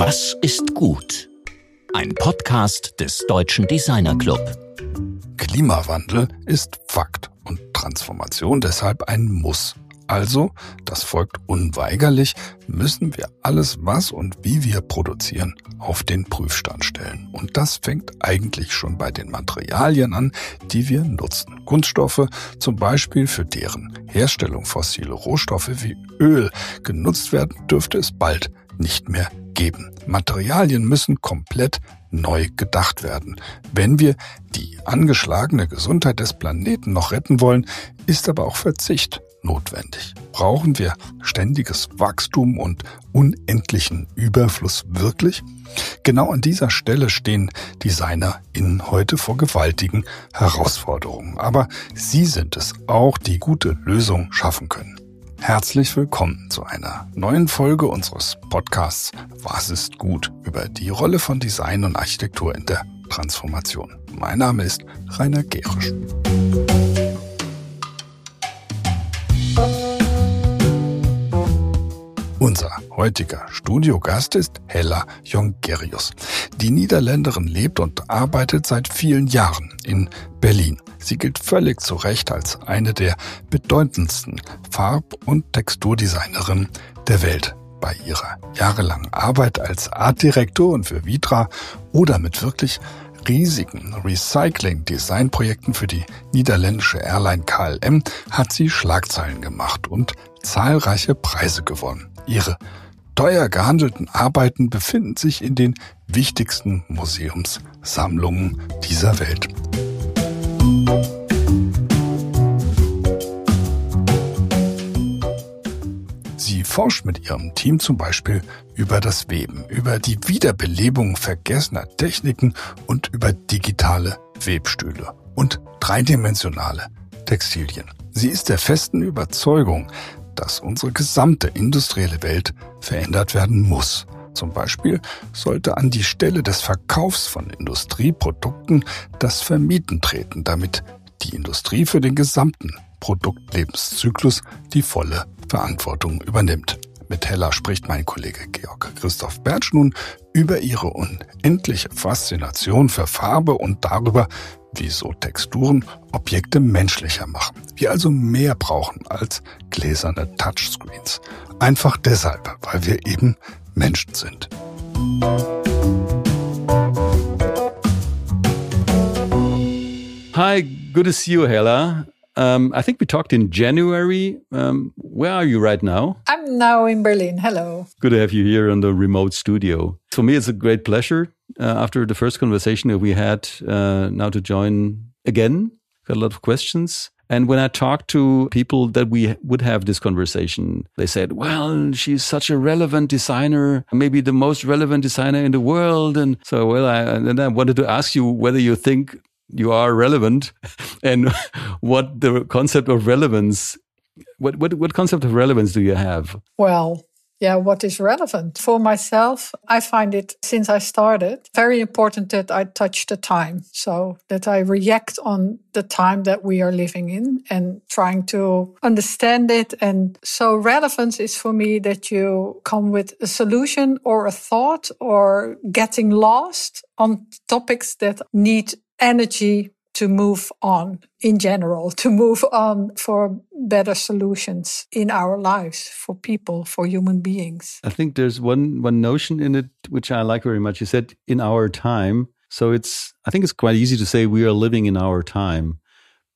Was ist gut? Ein Podcast des Deutschen Designer Club. Klimawandel ist Fakt und Transformation deshalb ein Muss. Also, das folgt unweigerlich, müssen wir alles, was und wie wir produzieren, auf den Prüfstand stellen. Und das fängt eigentlich schon bei den Materialien an, die wir nutzen. Kunststoffe, zum Beispiel für deren Herstellung fossile Rohstoffe wie Öl genutzt werden, dürfte es bald nicht mehr geben. Materialien müssen komplett neu gedacht werden. Wenn wir die angeschlagene Gesundheit des Planeten noch retten wollen, ist aber auch Verzicht notwendig. Brauchen wir ständiges Wachstum und unendlichen Überfluss wirklich? Genau an dieser Stelle stehen DesignerInnen heute vor gewaltigen Herausforderungen. Aber sie sind es auch, die gute Lösungen schaffen können. Herzlich willkommen zu einer neuen Folge unseres Podcasts Was ist gut über die Rolle von Design und Architektur in der Transformation. Mein Name ist Rainer Gerisch. Heutiger Studiogast ist Hella Jongerius. Die Niederländerin lebt und arbeitet seit vielen Jahren in Berlin. Sie gilt völlig zu Recht als eine der bedeutendsten Farb- und Texturdesignerinnen der Welt. Bei ihrer jahrelangen Arbeit als Artdirektorin für Vitra oder mit wirklich riesigen Recycling-Design-Projekten für die niederländische Airline KLM hat sie Schlagzeilen gemacht und zahlreiche Preise gewonnen. Ihre teuer gehandelten Arbeiten befinden sich in den wichtigsten Museumssammlungen dieser Welt. Sie forscht mit ihrem Team zum Beispiel über das Weben, über die Wiederbelebung vergessener Techniken und über digitale Webstühle und dreidimensionale Textilien. Sie ist der festen Überzeugung, dass unsere gesamte industrielle Welt verändert werden muss. Zum Beispiel sollte an die Stelle des Verkaufs von Industrieprodukten das Vermieten treten, damit die Industrie für den gesamten Produktlebenszyklus die volle Verantwortung übernimmt. Mit Hella spricht mein Kollege Georg Christoph Bertsch nun über ihre unendliche Faszination für Farbe und darüber, wieso Texturen Objekte menschlicher machen. Wir also mehr brauchen als gläserne Touchscreens. Einfach deshalb, weil wir eben Menschen sind. Hi, good to see you, Hella. Um, I think we talked in January. Um, where are you right now? I'm now in Berlin. Hello. Good to have you here in the remote studio. For me, it's a great pleasure uh, after the first conversation that we had uh, now to join again. Got a lot of questions. And when I talked to people that we would have this conversation, they said, well, she's such a relevant designer, maybe the most relevant designer in the world. And so, well, I, and I wanted to ask you whether you think you are relevant. And what the concept of relevance what, what what concept of relevance do you have? Well yeah what is relevant? For myself i find it since i started very important that i touch the time. So that i react on the time that we are living in and trying to understand it. And so relevance is for me that you come with a solution or a thought or getting lost on topics that need energy to move on in general, to move on for better solutions in our lives for people, for human beings. I think there's one one notion in it which I like very much. You said in our time. So it's I think it's quite easy to say we are living in our time.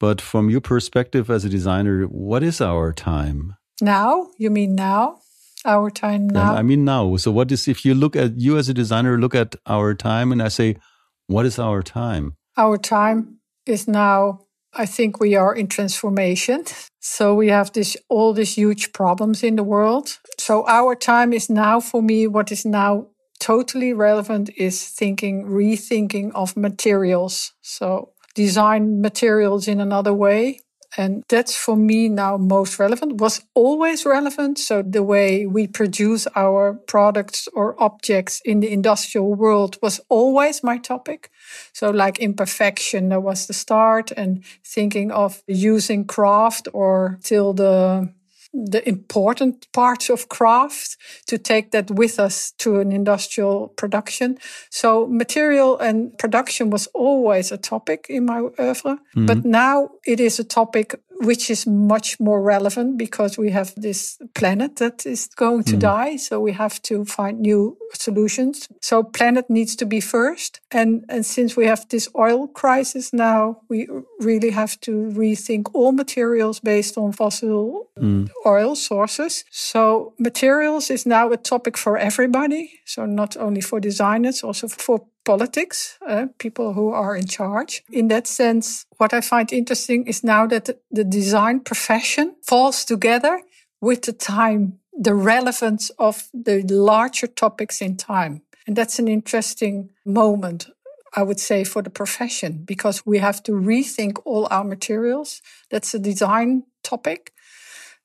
But from your perspective as a designer, what is our time? Now? You mean now? Our time now? Yeah, I mean now. So what is if you look at you as a designer look at our time and I say what is our time? Our time is now, I think we are in transformation. So we have this, all these huge problems in the world. So our time is now for me, what is now totally relevant is thinking, rethinking of materials. So design materials in another way and that's for me now most relevant, was always relevant. So the way we produce our products or objects in the industrial world was always my topic. So like imperfection, that was the start and thinking of using craft or till the the important parts of craft to take that with us to an industrial production. So material and production was always a topic in my oeuvre, mm-hmm. but now it is a topic which is much more relevant because we have this planet that is going to mm. die. So we have to find new solutions. So planet needs to be first. And, and since we have this oil crisis now, we really have to rethink all materials based on fossil mm. oil sources. So materials is now a topic for everybody. So not only for designers, also for politics, uh, people who are in charge. In that sense, what I find interesting is now that the design profession falls together with the time, the relevance of the larger topics in time. And that's an interesting moment, I would say, for the profession, because we have to rethink all our materials. That's a design topic.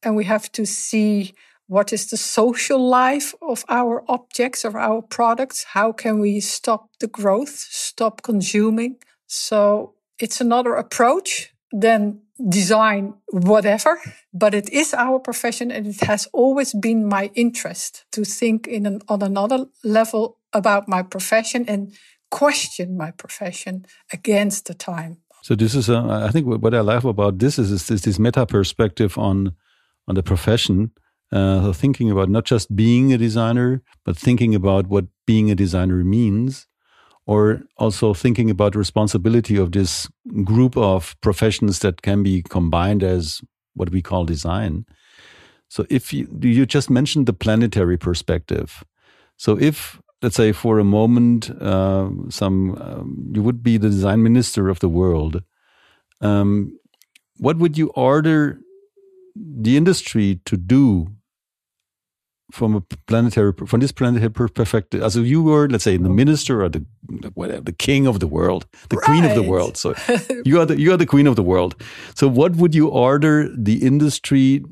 And we have to see what is the social life of our objects, of our products? How can we stop the growth, stop consuming? So it's another approach than design whatever, but it is our profession and it has always been my interest to think in an, on another level about my profession and question my profession against the time. So this is, a, I think, what I love about this is, is this, this meta perspective on on the profession uh, so thinking about not just being a designer, but thinking about what being a designer means, or also thinking about responsibility of this group of professions that can be combined as what we call design. So if you you just mentioned the planetary perspective, so if let's say for a moment uh, some um, you would be the design minister of the world, um, what would you order the industry to do from a planetary from this planetary perspective as if you were let's say the minister or the whatever the king of the world the right. queen of the world so you are the you are the queen of the world so what would you order the industry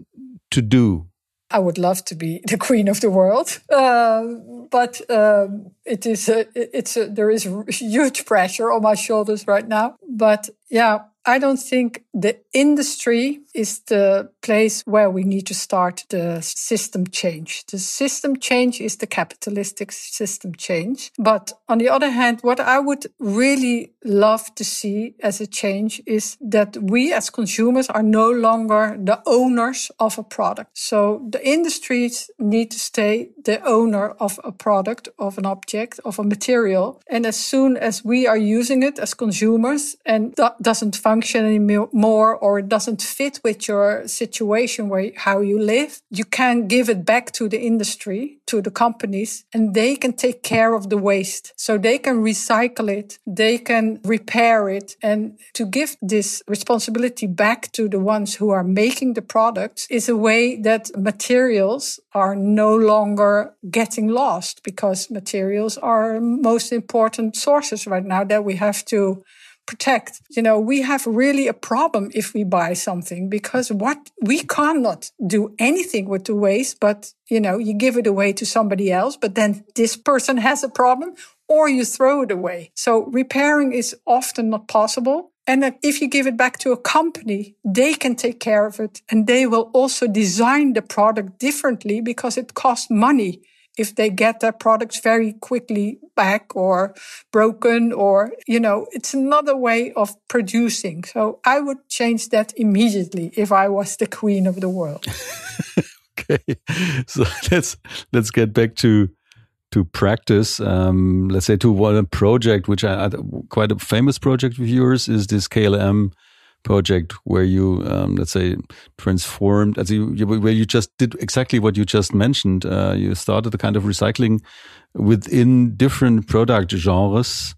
to do I would love to be the queen of the world, uh, but um, it is a, it's a, there is huge pressure on my shoulders right now. But yeah, I don't think the industry is the place where we need to start the system change. The system change is the capitalistic system change. But on the other hand, what I would really love to see as a change is that we as consumers are no longer the owners of a product. So the industries need to stay the owner of a product, of an object, of a material. And as soon as we are using it as consumers and that doesn't function function anymore or it doesn't fit with your situation where how you live, you can give it back to the industry, to the companies, and they can take care of the waste. So they can recycle it, they can repair it. And to give this responsibility back to the ones who are making the products is a way that materials are no longer getting lost because materials are most important sources right now that we have to protect. You know, we have really a problem if we buy something because what we cannot do anything with the waste, but you know, you give it away to somebody else, but then this person has a problem or you throw it away. So repairing is often not possible. And if you give it back to a company, they can take care of it and they will also design the product differently because it costs money if they get their products very quickly back or broken or, you know, it's another way of producing. So I would change that immediately if I was the queen of the world. okay. So let's, let's get back to, to practice. Um, let's say to one project, which I, quite a famous project of yours is this KLM project where you, um, let's say, transformed, as you, where you just did exactly what you just mentioned. Uh, you started a kind of recycling within different product genres.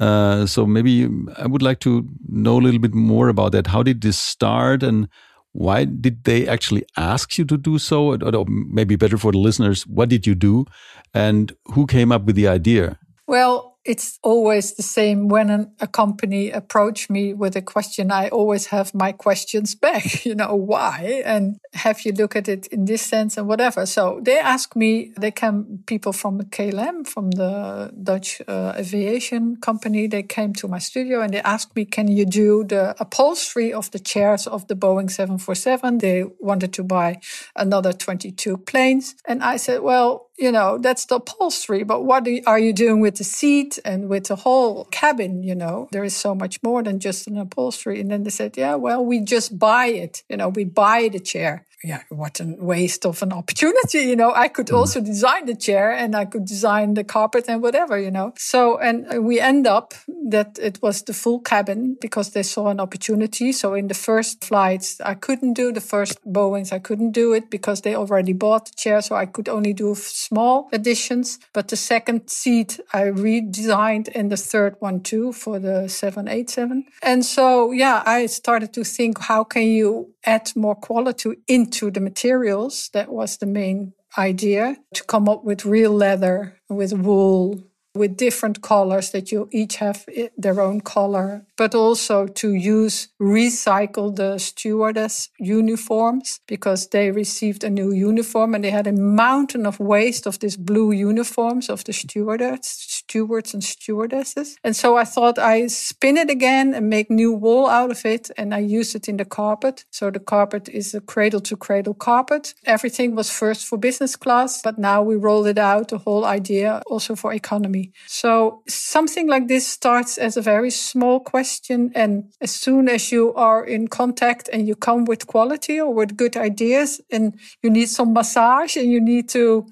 Uh, so maybe I would like to know a little bit more about that. How did this start, and why did they actually ask you to do so? Or maybe better for the listeners, what did you do, and who came up with the idea? Well, it's always the same when an, a company approach me with a question. I always have my questions back, you know, why? And have you look at it in this sense and whatever. So they ask me, they come people from KLM, from the Dutch uh, aviation company. They came to my studio and they asked me, can you do the upholstery of the chairs of the Boeing 747? They wanted to buy another 22 planes. And I said, well, you know, that's the upholstery, but what are you doing with the seat and with the whole cabin? You know, there is so much more than just an upholstery. And then they said, yeah, well, we just buy it. You know, we buy the chair yeah, what a waste of an opportunity. You know, I could mm. also design the chair and I could design the carpet and whatever, you know. So, and we end up that it was the full cabin because they saw an opportunity. So in the first flights, I couldn't do the first Boeings. I couldn't do it because they already bought the chair. So I could only do small additions. But the second seat I redesigned and the third one too for the 787. And so, yeah, I started to think, how can you add more quality into the materials. That was the main idea to come up with real leather, with wool, with different colors that you each have eh, their own color, but also to use recycle the stewardess uniforms because they received a new uniform and they had a mountain of waste of these blue uniforms of the stewardess, stewards and stewardesses. And so I thought I spin it again and make new wool out of it and I use it in the carpet. So the carpet is a cradle to cradle carpet. Everything was first for business class, but now we rolled it out, the whole idea also for economy. So something like this starts as a very small question. And as soon as you are in contact and you come with quality or with good ideas and you need some massage and you need to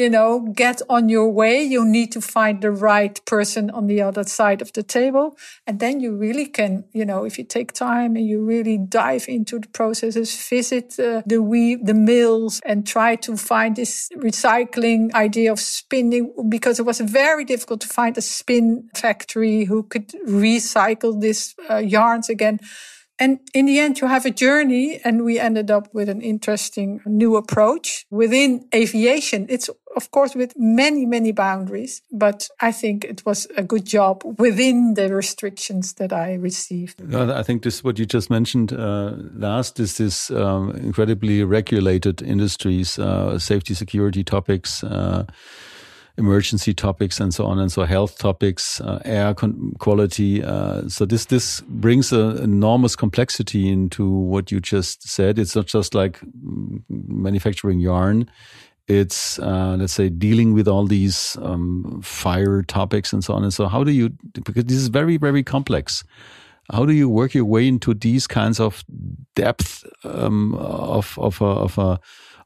you know, get on your way. You need to find the right person on the other side of the table. And then you really can, you know, if you take time and you really dive into the processes, visit uh, the weave, the mills and try to find this recycling idea of spinning because it was very difficult to find a spin factory who could recycle these uh, yarns again. And in the end, you have a journey, and we ended up with an interesting new approach within aviation. It's, of course, with many, many boundaries, but I think it was a good job within the restrictions that I received. I think this, what you just mentioned uh, last, is this um, incredibly regulated industries, uh, safety, security topics. Uh, emergency topics and so on and so health topics, uh, air quality. Uh, so this this brings an enormous complexity into what you just said. It's not just like manufacturing yarn. It's uh, let's say dealing with all these um, fire topics and so on and so. How do you because this is very very complex. How do you work your way into these kinds of depth um, of of a, of a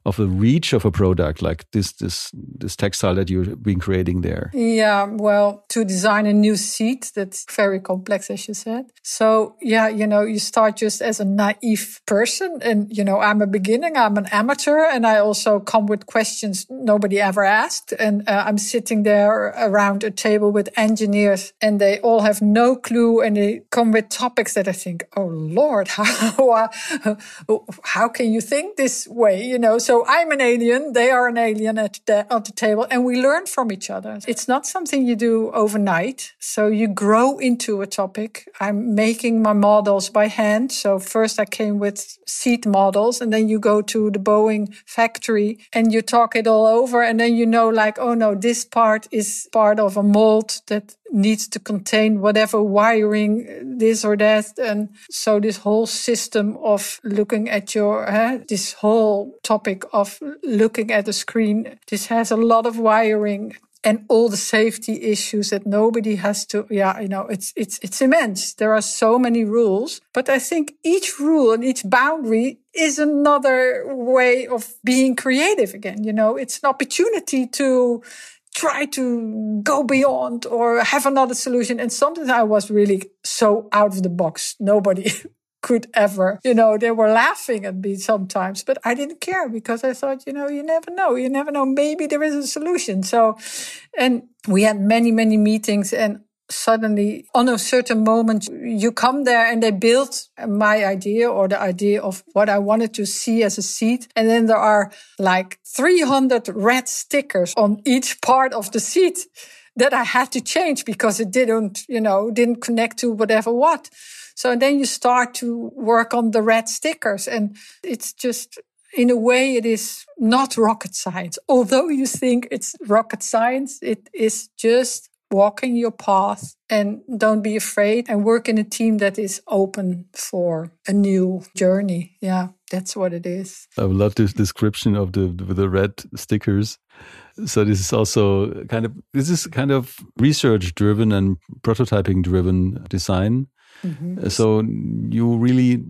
of the reach of a product like this this this textile that you've been creating there? Yeah, well, to design a new seat, that's very complex, as you said. So yeah, you know, you start just as a naive person, and you know, I'm a beginning, I'm an amateur, and I also come with questions nobody ever asked, and uh, I'm sitting there around a table with engineers, and they all have no clue, and they come with topics that I think, oh Lord, how how can you think this way? You know, so so I'm an alien, they are an alien at the, at the table, and we learn from each other. It's not something you do overnight. So you grow into a topic. I'm making my models by hand. So first I came with seat models, and then you go to the Boeing factory and you talk it all over. And then you know, like, oh no, this part is part of a mold that needs to contain whatever wiring, this or that. And so this whole system of looking at your, uh, this whole topic of looking at the screen, this has a lot of wiring and all the safety issues that nobody has to yeah you know it's it's it's immense there are so many rules but i think each rule and each boundary is another way of being creative again you know it's an opportunity to try to go beyond or have another solution. And sometimes I was really so out of the box. Nobody could ever, you know, they were laughing at me sometimes, but I didn't care because I thought, you know, you never know. You never know. Maybe there is a solution. So, and we had many, many meetings and suddenly on a certain moment you come there and they build my idea or the idea of what I wanted to see as a seat. And then there are like 300 red stickers on each part of the seat. that I had to change because it didn't, you know, didn't connect to whatever what. So then you start to work on the red stickers and it's just, in a way, it is not rocket science. Although you think it's rocket science, it is just walking your path and don't be afraid and work in a team that is open for a new journey. Yeah, that's what it is. I love this description of the the red stickers. So this is also kind of this is kind of research driven and prototyping driven design. Mm -hmm. So you really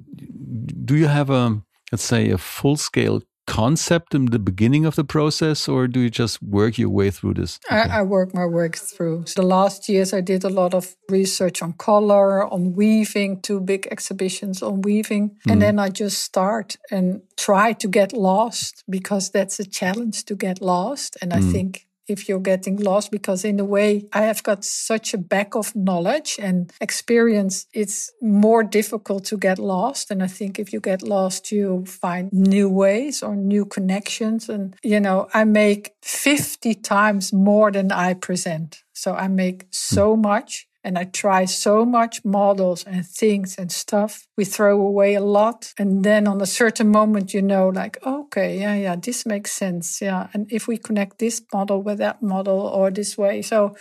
do you have a let's say a full scale concept in the beginning of the process, or do you just work your way through this? Okay. I, I, work my work through. So the last years, I did a lot of research on color, on weaving, two big exhibitions on weaving. Mm. And mm-hmm. then I just start and try to get lost because that's a challenge to get lost. And I mm. think if you're getting lost because in a way I have got such a back of knowledge and experience it's more difficult to get lost. And I think if you get lost you find new ways or new connections. And you know I make 50 times more than I present. So I make so hmm. much and I try so much models and things and stuff. We throw away a lot. And then on a certain moment, you know, like, okay, yeah, yeah, this makes sense. Yeah. And if we connect this model with that model or this way. So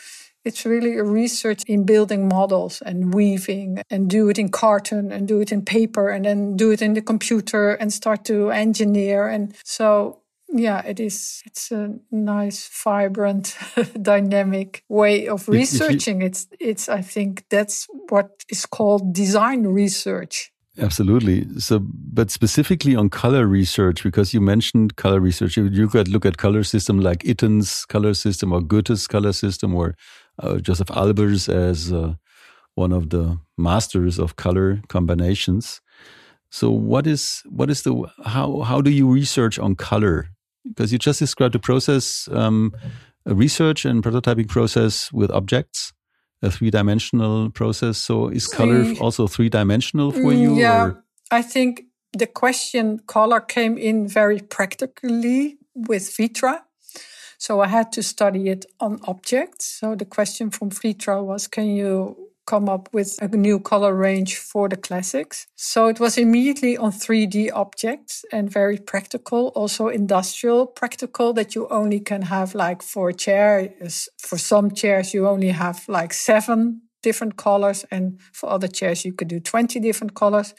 it's really a research in building models and weaving and do it in carton and do it in paper and then do it in the computer and start to engineer. And so yeah, it is. It's a nice, vibrant, dynamic way of researching. You, it's, it's. I think that's what is called design research. Absolutely. So, but specifically on color research, because you mentioned color research, you, you could look at color system like Itten's color system or Goethe's color system or uh, Josef Albers as uh, one of the masters of color combinations. So, what is what is the how how do you research on color because you just described a process, um, a research and prototyping process with objects, a three dimensional process. So is color also three dimensional for you? Yeah, or? I think the question color came in very practically with Vitra. So I had to study it on objects. So the question from Vitra was, can you come up with a new color range for the classics. So it was immediately on 3D objects and very practical, also industrial practical that you only can have like for a chair. For some chairs, you only have like seven different colors. And for other chairs, you could do 20 different colors.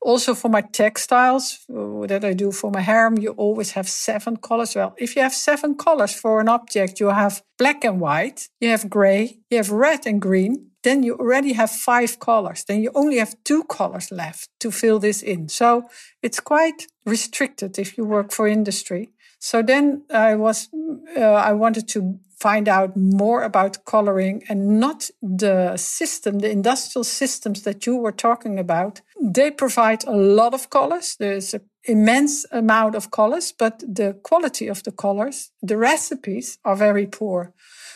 Also for my textiles uh, that I do for Maharam, you always have seven colors. Well, if you have seven colors for an object, you have black and white, you have gray, you have red and green, then you already have five colors. Then you only have two colors left to fill this in. So it's quite restricted if you work for industry. So then I was, uh, I wanted to find out more about coloring and not the system, the industrial systems that you were talking about. They provide a lot of colors. There's an immense amount of colors, but the quality of the colors, the recipes are very poor.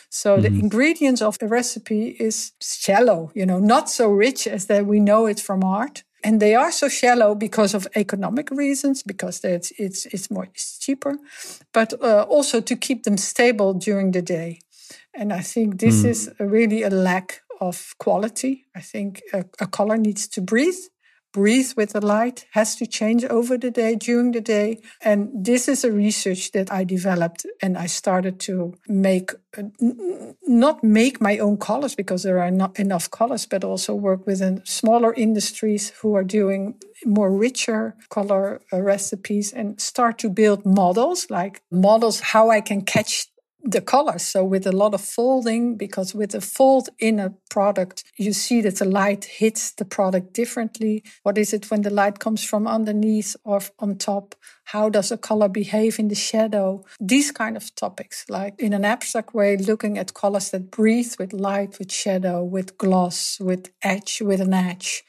So mm-hmm. the ingredients of the recipe is shallow, you know, not so rich as that we know it from art. And they are so shallow because of economic reasons, because it's it's it's more it's cheaper, but uh, also to keep them stable during the day. And I think this mm. is really a lack of quality. I think a, a color needs to breathe breathe with the light has to change over the day, during the day. And this is a research that I developed and I started to make, uh, not make my own colors because there are not enough colors, but also work within smaller industries who are doing more richer color uh, recipes and start to build models like models how I can catch the colors. So with a lot of folding, because with a fold in a product, you see that the light hits the product differently. What is it when the light comes from underneath or on top? How does a color behave in the shadow? These kind of topics, like in an abstract way, looking at colors that breathe with light, with shadow, with gloss, with edge, with an edge.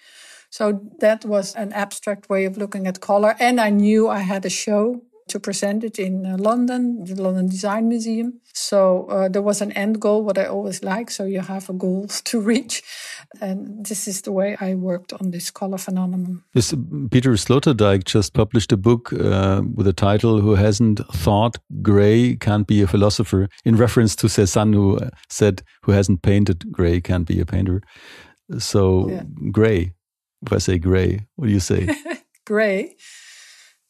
So that was an abstract way of looking at color. And I knew I had a show to present it in uh, London, the London Design Museum. So uh, there was an end goal, what I always like. So you have a goal to reach. And this is the way I worked on this color phenomenon. This Peter Sloterdijk just published a book uh, with a title "Who Hasn't Thought Gray Can't Be a Philosopher," in reference to Cézanne, who said, "Who hasn't painted gray can't be a painter." So, yeah. gray. If I say gray, what do you say? gray.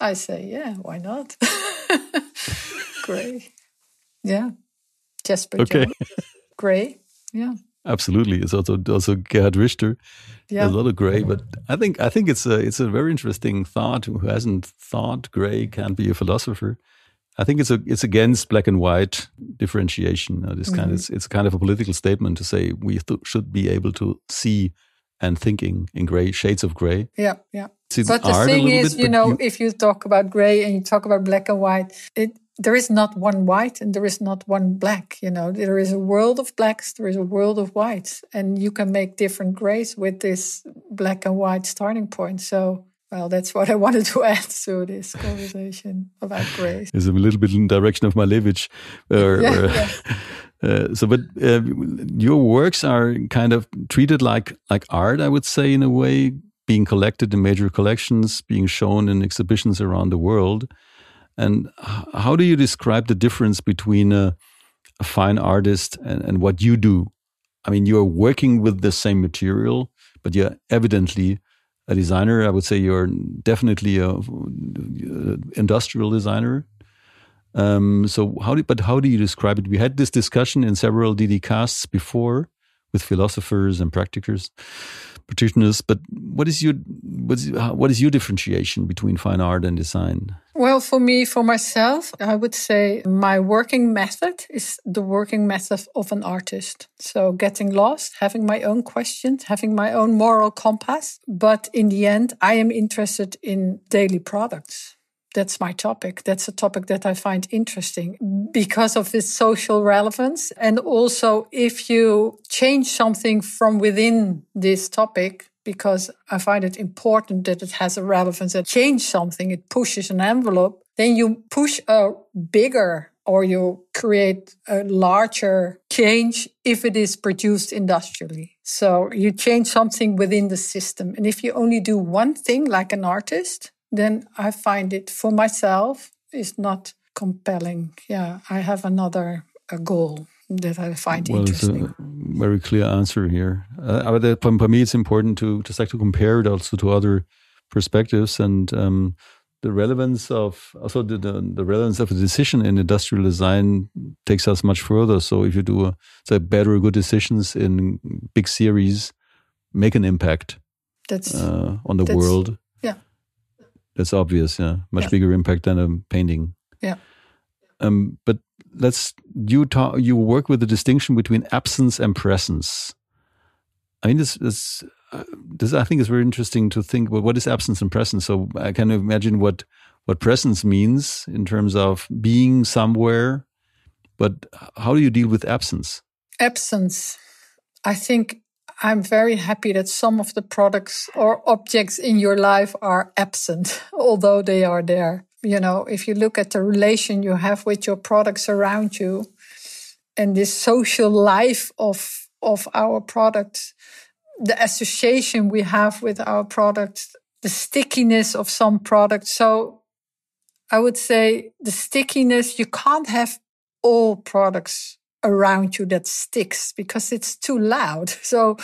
I say, yeah, why not? gray. Yeah. Jesper okay. Gray. Yeah. Absolutely. It's also also Gerhard Richter. Yeah. A lot of gray, but I think I think it's a it's a very interesting thought. Who hasn't thought gray can't be a philosopher? I think it's a it's against black and white differentiation. Uh, this mm -hmm. kind of, mm-hmm. it's, it's kind of a political statement to say we should be able to see and thinking in gray shades of gray. Yeah, yeah. but the thing is, bit, you know, you, if you talk about gray and you talk about black and white, it there is not one white and there is not one black you know there is a world of blacks there is a world of whites and you can make different grays with this black and white starting point so well that's what i wanted to add to this conversation about grays it's a little bit in the direction of malevich uh, yeah, yeah. Uh, so but uh, your works are kind of treated like like art i would say in a way being collected in major collections being shown in exhibitions around the world and how do you describe the difference between a, a fine artist and, and, what you do? I mean, you're working with the same material, but you're evidently a designer. I would say you're definitely a, a industrial designer. Um, so how do, but how do you describe it? We had this discussion in several DD casts before with philosophers and practitioners practitioners. But what is your what is, what is your differentiation between fine art and design? Well, for me, for myself, I would say my working method is the working method of an artist. So getting lost, having my own questions, having my own moral compass. But in the end, I am interested in daily products that's my topic. That's a topic that I find interesting because of its social relevance. And also, if you change something from within this topic, because I find it important that it has a relevance and change something, it pushes an envelope, then you push a bigger or you create a larger change if it is produced industrially. So you change something within the system. And if you only do one thing like an artist, then I find it for myself is not compelling. Yeah, I have another a goal that I find well, interesting. It's a very clear answer here. Uh, but for me, it's important to just like to compare it also to other perspectives and um, the relevance of also the, the, the, relevance of a decision in industrial design takes us much further. So if you do a, say better good decisions in big series, make an impact that's, uh, on the that's, world that's obvious. Yeah, much yeah. bigger impact than a painting. Yeah. Um, but let's you talk. You work with the distinction between absence and presence. I mean, this this uh, this I think is very interesting to think. Well, what is absence and presence? So I can imagine what what presence means in terms of being somewhere. But how do you deal with absence? Absence. I think I'm very happy that some of the products or objects in your life are absent, although they are there. You know, if you look at the relation you have with your products around you and this social life of, of our products, the association we have with our products, the stickiness of some products. So I would say the stickiness, you can't have all products around you that sticks because it's too loud. So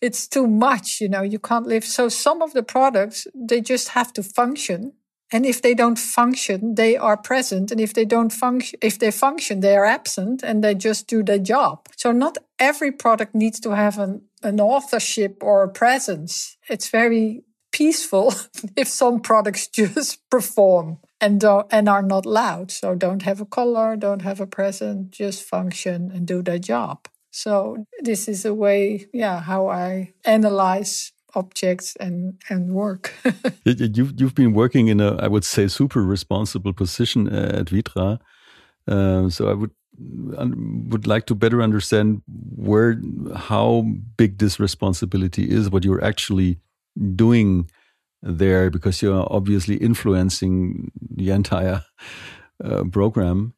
it's too much, you know, you can't live. So some of the products, they just have to function. And if they don't function, they are present. And if they don't function, if they function, they are absent and they just do their job. So not every product needs to have an, an authorship or a presence. It's very peaceful if some products just perform and don't, and are not loud. So don't have a color, don't have a present, just function and do their job. So this is a way, yeah, how I analyze objects and and work. you've you've been working in a I would say super responsible position uh, at Vitra. Uh, so I would would like to better understand where how big this responsibility is, what you're actually doing there because you're obviously influencing the entire uh, program.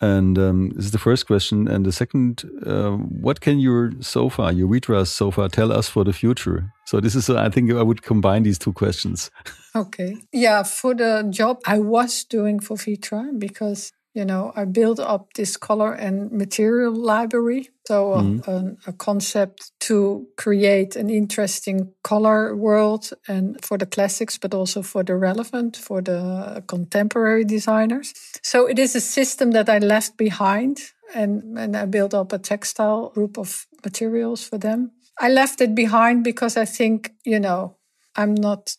And um, this is the first question. And the second, uh, what can your sofa, your Vitra sofa, tell us for the future? So this is, I think I would combine these two questions. Okay. Yeah, for the job I was doing for Vitra, because you know, I built up this color and material library. So mm. a, a, concept to create an interesting color world and for the classics, but also for the relevant, for the contemporary designers. So it is a system that I left behind and, and I built up a textile group of materials for them. I left it behind because I think, you know, I'm not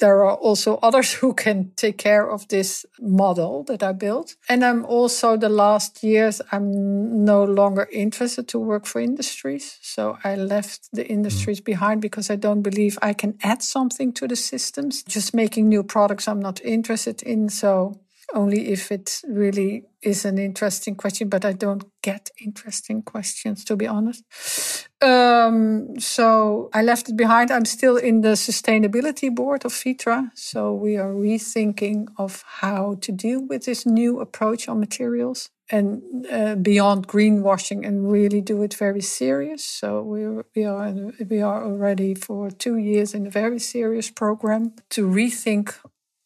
there are also others who can take care of this model that I built. And I'm also the last years, I'm no longer interested to work for industries. So I left the hmm. industries behind because I don't believe I can add something to the systems. Just making new products, I'm not interested in. So only if it really is an interesting question, but I don't get interesting questions, to be honest. Um, so I left it behind. I'm still in the sustainability board of Vitra. So we are rethinking of how to deal with this new approach on materials and uh, beyond greenwashing and really do it very serious. So we we are we are already for two years in a very serious program to rethink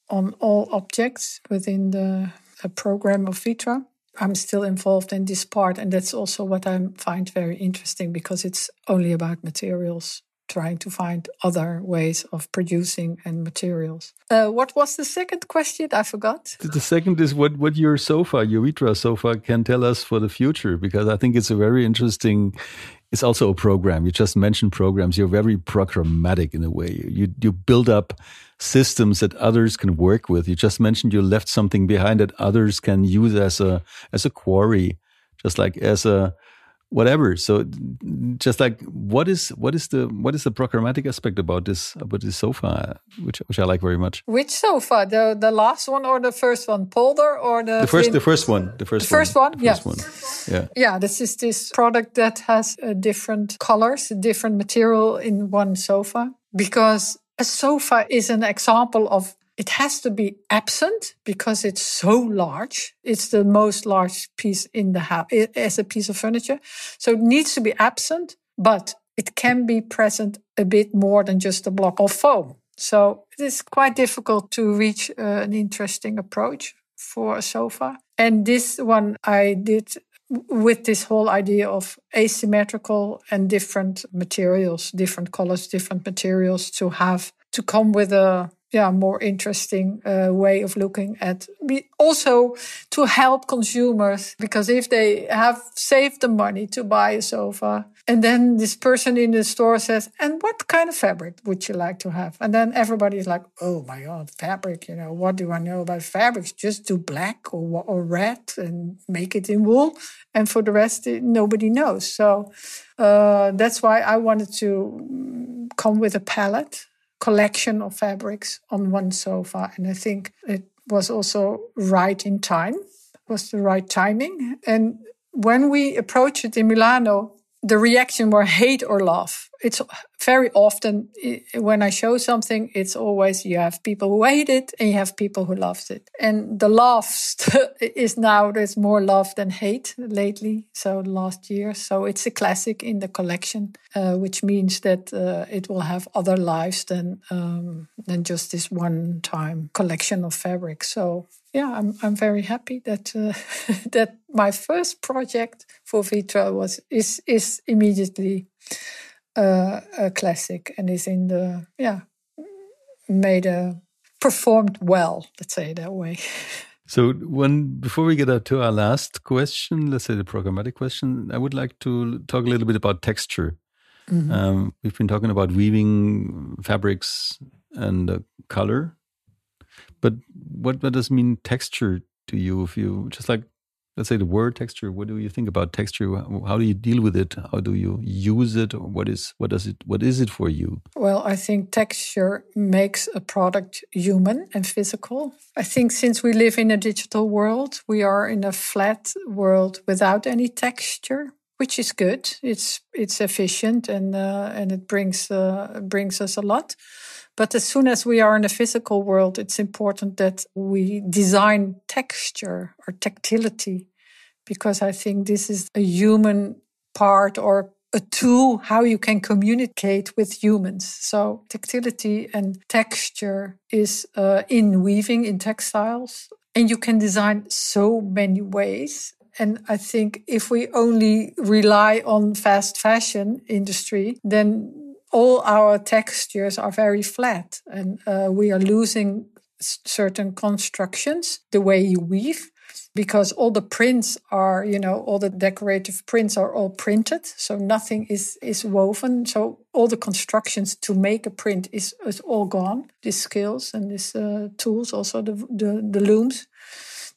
on all objects within the program of Vitra. I'm still involved in this part, and that's also what I find very interesting because it's only about materials, trying to find other ways of producing and materials. Uh, what was the second question? I forgot. The second is what, what your sofa, your Vitra sofa, can tell us for the future, because I think it's a very interesting it's also a program. You just mentioned programs. You're very programmatic in a way. You you build up systems that others can work with. You just mentioned you left something behind that others can use as a as a quarry, just like as a whatever. So just like what is what is the what is the programmatic aspect about this about this sofa, which which I like very much. Which sofa? The the last one or the first one? Polder or the the first the first one the first the first one, one? yeah one. yeah yeah. This is this product that has uh, different colors, different material in one sofa because a sofa is an example of it has to be absent because it's so large. It's the most large piece in the house as a piece of furniture. So it needs to be absent, but it can be present a bit more than just a block of foam. So it is quite difficult to reach uh, an interesting approach for a sofa. And this one I did with this whole idea of asymmetrical and different materials, different colors, different materials to have to come with a yeah more interesting uh, way of looking at. We also to help consumers because if they have saved the money to buy a sofa and then this person in the store says and what kind of fabric would you like to have and then everybody's like oh my god fabric you know what do i know about fabrics just do black or, or red and make it in wool and for the rest nobody knows so uh, that's why i wanted to mm, come with a palette collection of fabrics on one sofa. And I think it was also right in time, was the right timing. And when we approached it in Milano, the reaction were hate or love. It's very often when I show something, it's always you have people who hate it and you have people who loved it. And the love is now there's more love than hate lately. So last year, so it's a classic in the collection, uh, which means that uh, it will have other lives than um, than just this one time collection of fabric. So yeah, I'm I'm very happy that uh, that my first project for Vitra was is is immediately uh, a classic and is in the yeah made a performed well. Let's say it that way. So when before we get up to our last question, let's say the programmatic question, I would like to talk a little bit about texture. Mm -hmm. um, we've been talking about weaving fabrics and uh, color, but what what does mean texture to you? If you just like let's say the word texture what do you think about texture? How do you deal with it? How do you use it? What is what does it what is it for you? Well i think texture makes a product human and physical. I think since we live in a digital world we are in a flat world without any texture which is good it's it's efficient and uh, and it brings uh, brings us a lot but as soon as we are in a physical world, it's important that we design texture or tactility because I think this is a human part or a tool how you can communicate with humans. So tactility and texture is uh, in weaving in textiles, and you can design so many ways. And I think if we only rely on fast fashion industry, then all our textures are very flat, and uh, we are losing certain constructions, the way you weave because all the prints are, you know, all the decorative prints are all printed. So nothing is, is woven. So all the constructions to make a print is, is all gone. These skills and these uh, tools, also the, the, the looms.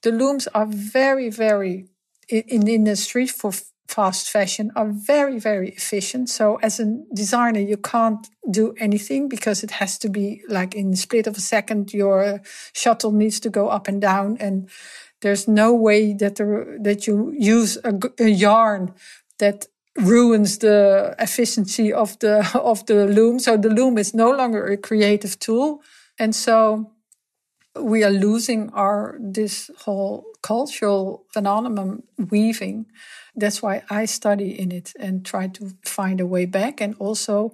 The looms are very, very, in, in industry for fast fashion are very, very efficient. So as a designer, you can't do anything because it has to be like in the split of a second, your shuttle needs to go up and down and there's no way that the, that you use a, a yarn that ruins the efficiency of the of the loom. So the loom is no longer a creative tool, and so we are losing our this whole cultural phenomenon weaving. That's why I study in it and try to find a way back, and also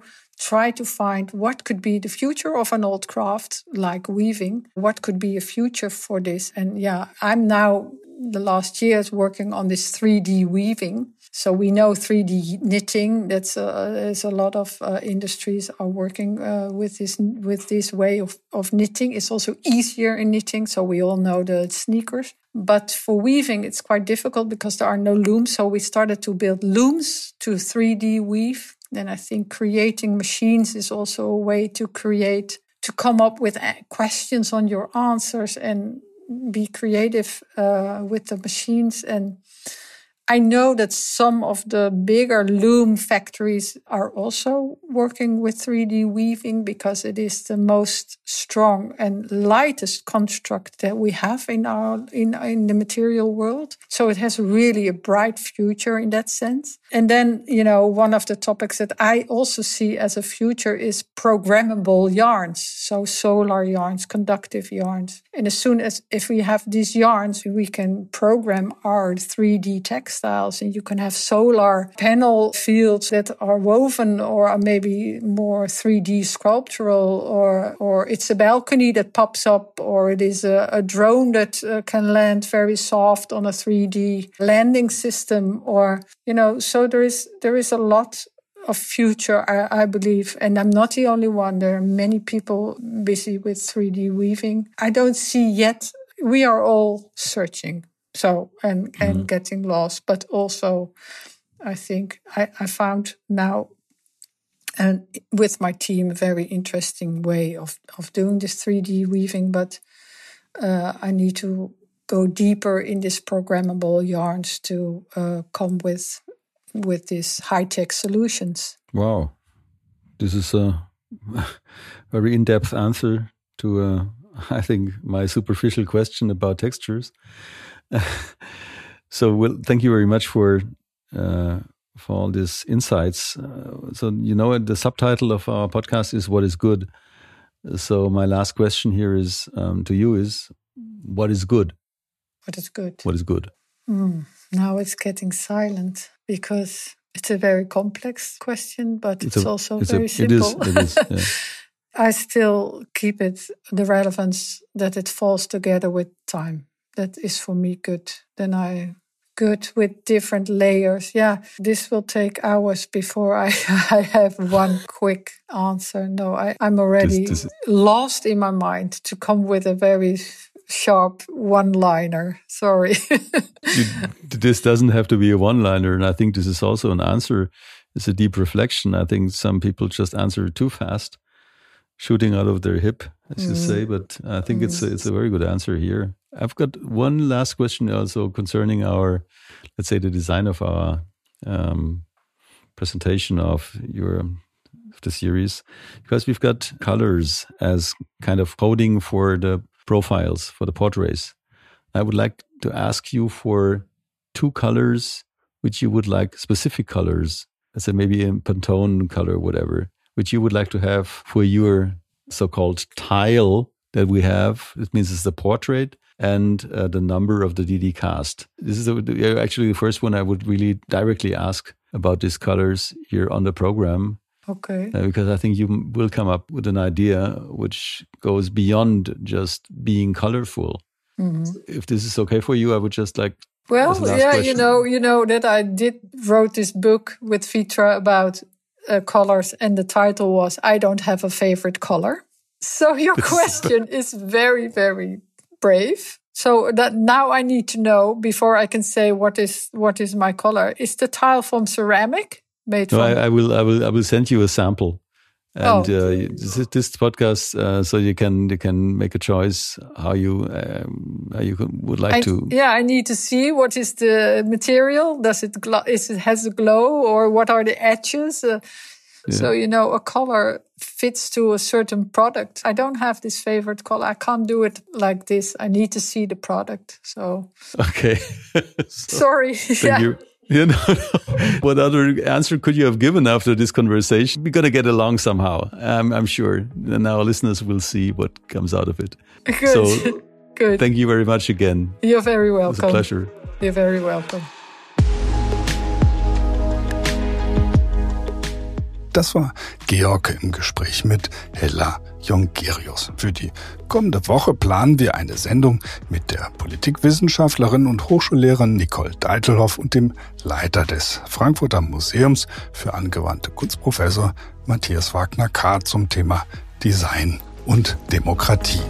try to find what could be the future of an old craft like weaving. What could be a future for this? And yeah, I'm now the last years working on this 3D weaving. So we know 3D knitting. That's uh, a lot of uh, industries are working uh, with this with this way of, of knitting. It's also easier in knitting. So we all know the sneakers. But for weaving, it's quite difficult because there are no looms. So we started to build looms to 3D weave then I think creating machines is also a way to create, to come up with questions on your answers and be creative uh, with the machines and I know that some of the bigger loom factories are also working with 3D weaving because it is the most strong and lightest construct that we have in our in, in the material world. So it has really a bright future in that sense. And then, you know, one of the topics that I also see as a future is programmable yarns. So solar yarns, conductive yarns. And as soon as if we have these yarns, we can program our 3D text textiles and you can have solar panel fields that are woven or are maybe more 3D sculptural or, or it's a balcony that pops up or it is a, a drone that uh, can land very soft on a 3D landing system or, you know, so there is, there is a lot of future, I, I, believe. And I'm not the only one. There are many people busy with 3D weaving. I don't see yet. We are all searching. So and mm-hmm. and getting lost, but also I think I, I found now and with my team a very interesting way of of doing this 3D weaving, but uh, I need to go deeper in this programmable yarns to uh, come with with these high tech solutions. Wow, this is a very in depth answer to uh, I think my superficial question about textures. so, well, thank you very much for uh, for all these insights. Uh, so, you know, the subtitle of our podcast is "What is Good." So, my last question here is um, to you: is what is good? What is good? What is good? Mm, now it's getting silent because it's a very complex question, but it's, it's a, also it's very a, simple. It is. It is yeah. I still keep it the relevance that it falls together with time that is for me good. Then I good with different layers. Yeah, this will take hours before I, I have one quick answer. No, I, I'm already this, this lost in my mind to come with a very sharp one liner. Sorry. this doesn't have to be a one liner. And I think this is also an answer. It's a deep reflection. I think some people just answer too fast, shooting out of their hip, as mm. you say. But I think mm. it's, a, it's a very good answer here. I've got one last question also concerning our, let's say, the design of our um, presentation of your of the series, because we've got colors as kind of coding for the profiles for the portraits. I would like to ask you for two colors which you would like specific colors, let's say maybe a Pantone color, whatever, which you would like to have for your so-called tile that we have. It means it's the portrait and uh, the number of the DD cast. This is the, actually the first one I would really directly ask about these colors here on the program. Okay. Uh, because I think you will come up with an idea which goes beyond just being colorful. Mm-hmm. If this is okay for you, I would just like. Well, yeah, question. you know, you know that I did wrote this book with Vitra about uh, colors, and the title was "I don't have a favorite color." So your question is very, very brave. So that now I need to know before I can say what is what is my color. Is the tile from ceramic made no, from? I, I will I will I will send you a sample and oh. uh, this, this podcast uh, so you can you can make a choice how you um, how you would like I, to yeah i need to see what is the material does it is it has a glow or what are the edges uh, yeah. so you know a color fits to a certain product i don't have this favorite color i can't do it like this i need to see the product so okay so, sorry thank yeah. you you know, what other answer could you have given after this conversation? We're going to get along somehow. I'm, I'm sure. And our listeners will see what comes out of it. Good. So, Good. Thank you very much again. You're very welcome. It was a pleasure. You're very welcome. Das war Georg im Gespräch mit Hella Jongerius. Für die kommende Woche planen wir eine Sendung mit der Politikwissenschaftlerin und Hochschullehrerin Nicole Deitelhoff und dem Leiter des Frankfurter Museums für angewandte Kunstprofessor Matthias Wagner-K. zum Thema Design und Demokratie.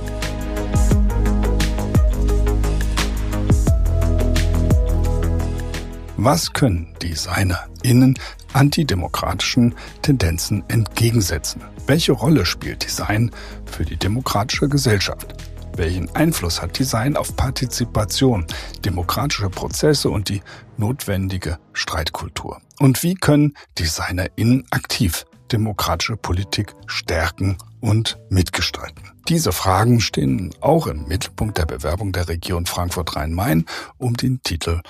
Was können DesignerInnen antidemokratischen Tendenzen entgegensetzen? Welche Rolle spielt Design für die demokratische Gesellschaft? Welchen Einfluss hat Design auf Partizipation, demokratische Prozesse und die notwendige Streitkultur? Und wie können DesignerInnen aktiv demokratische Politik stärken und mitgestalten? Diese Fragen stehen auch im Mittelpunkt der Bewerbung der Region Frankfurt-Rhein-Main um den Titel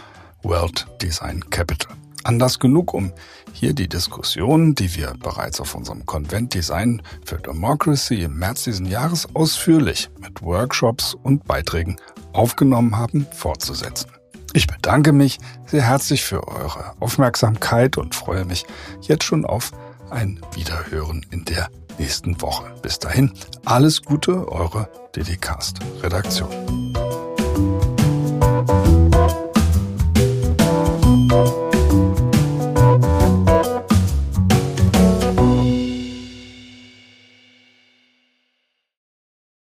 World Design Capital. Anlass genug, um hier die Diskussion, die wir bereits auf unserem Konvent Design für Democracy im März diesen Jahres ausführlich mit Workshops und Beiträgen aufgenommen haben, fortzusetzen. Ich bedanke mich sehr herzlich für eure Aufmerksamkeit und freue mich jetzt schon auf ein Wiederhören in der nächsten Woche. Bis dahin, alles Gute, eure Dedicast Redaktion.